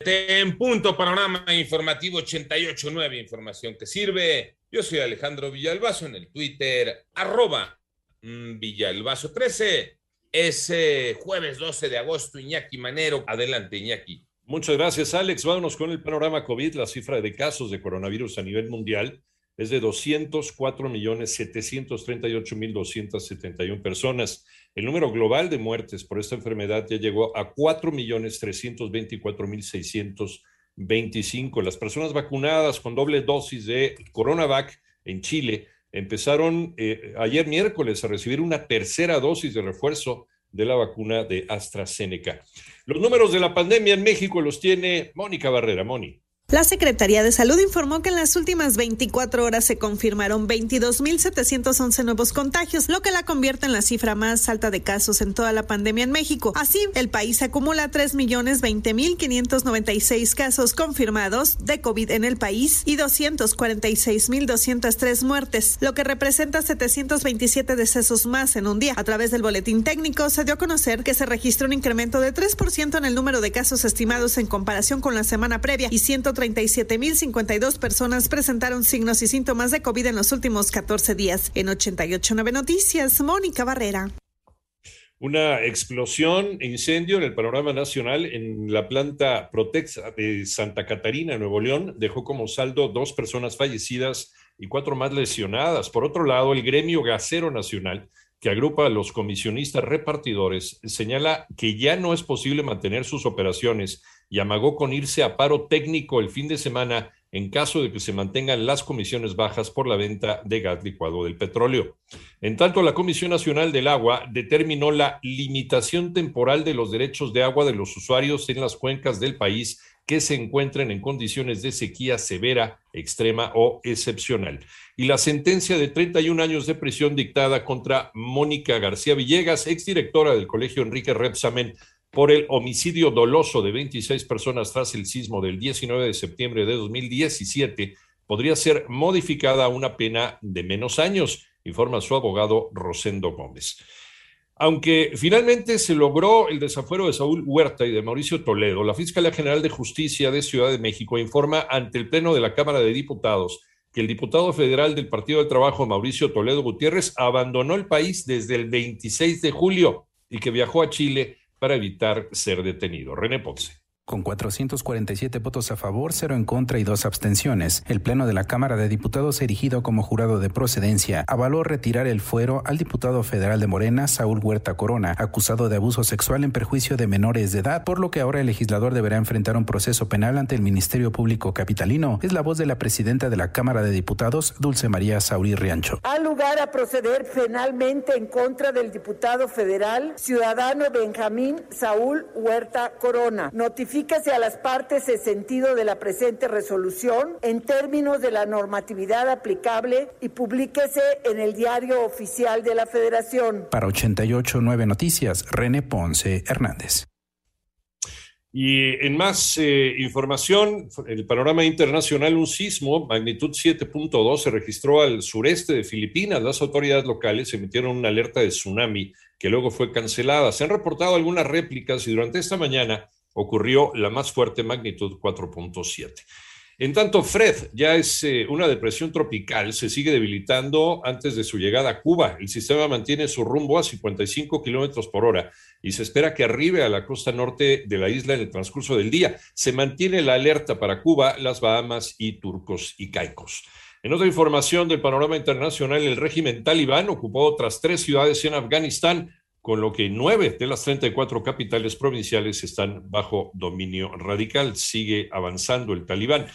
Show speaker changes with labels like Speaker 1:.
Speaker 1: En punto, panorama informativo 88.9, información que sirve. Yo soy Alejandro Villalbazo en el Twitter, arroba mm, Villalbazo13. Es jueves 12 de agosto, Iñaki Manero. Adelante, Iñaki.
Speaker 2: Muchas gracias, Alex. Vámonos con el panorama COVID. La cifra de casos de coronavirus a nivel mundial es de 204.738.271 personas. El número global de muertes por esta enfermedad ya llegó a 4.324.625. Las personas vacunadas con doble dosis de Coronavac en Chile empezaron eh, ayer miércoles a recibir una tercera dosis de refuerzo de la vacuna de AstraZeneca. Los números de la pandemia en México los tiene Mónica Barrera. Moni.
Speaker 3: La Secretaría de Salud informó que en las últimas 24 horas se confirmaron 22.711 nuevos contagios, lo que la convierte en la cifra más alta de casos en toda la pandemia en México. Así, el país acumula 3.020.596 casos confirmados de COVID en el país y 246.203 muertes, lo que representa 727 decesos más en un día. A través del boletín técnico se dio a conocer que se registró un incremento de 3% en el número de casos estimados en comparación con la semana previa y 130 37.052 personas presentaron signos y síntomas de COVID en los últimos 14 días. En 889 Noticias, Mónica Barrera.
Speaker 2: Una explosión e incendio en el panorama nacional en la planta Protexa de Santa Catarina, Nuevo León, dejó como saldo dos personas fallecidas y cuatro más lesionadas. Por otro lado, el gremio gasero nacional que agrupa a los comisionistas repartidores, señala que ya no es posible mantener sus operaciones y amagó con irse a paro técnico el fin de semana en caso de que se mantengan las comisiones bajas por la venta de gas licuado del petróleo. En tanto, la Comisión Nacional del Agua determinó la limitación temporal de los derechos de agua de los usuarios en las cuencas del país que se encuentren en condiciones de sequía severa, extrema o excepcional. Y la sentencia de 31 años de prisión dictada contra Mónica García Villegas, exdirectora del Colegio Enrique Repsamen, por el homicidio doloso de 26 personas tras el sismo del 19 de septiembre de 2017, podría ser modificada a una pena de menos años, informa su abogado Rosendo Gómez. Aunque finalmente se logró el desafuero de Saúl Huerta y de Mauricio Toledo, la Fiscalía General de Justicia de Ciudad de México informa ante el Pleno de la Cámara de Diputados que el diputado federal del Partido de Trabajo, Mauricio Toledo Gutiérrez, abandonó el país desde el 26 de julio y que viajó a Chile para evitar ser detenido. René Ponce.
Speaker 4: Con 447 votos a favor, cero en contra y dos abstenciones, el Pleno de la Cámara de Diputados, erigido como jurado de procedencia, avaló retirar el fuero al diputado federal de Morena, Saúl Huerta Corona, acusado de abuso sexual en perjuicio de menores de edad, por lo que ahora el legislador deberá enfrentar un proceso penal ante el Ministerio Público Capitalino. Es la voz de la presidenta de la Cámara de Diputados, Dulce María Saurí Riancho.
Speaker 5: Ha lugar a proceder penalmente en contra del diputado federal, ciudadano Benjamín Saúl Huerta Corona. A las partes el sentido de la presente resolución en términos de la normatividad aplicable y publíquese en el diario oficial de la Federación.
Speaker 4: Para 889 Noticias, René Ponce Hernández.
Speaker 2: Y en más eh, información, el panorama internacional, un sismo, magnitud 7.2, se registró al sureste de Filipinas. Las autoridades locales emitieron una alerta de tsunami que luego fue cancelada. Se han reportado algunas réplicas y durante esta mañana ocurrió la más fuerte magnitud 4.7. En tanto, Fred ya es eh, una depresión tropical, se sigue debilitando antes de su llegada a Cuba. El sistema mantiene su rumbo a 55 kilómetros por hora y se espera que arribe a la costa norte de la isla en el transcurso del día. Se mantiene la alerta para Cuba, las Bahamas y Turcos y Caicos. En otra información del panorama internacional, el régimen talibán ocupó otras tres ciudades en Afganistán con lo que nueve de las 34 capitales provinciales están bajo dominio radical. Sigue avanzando el talibán.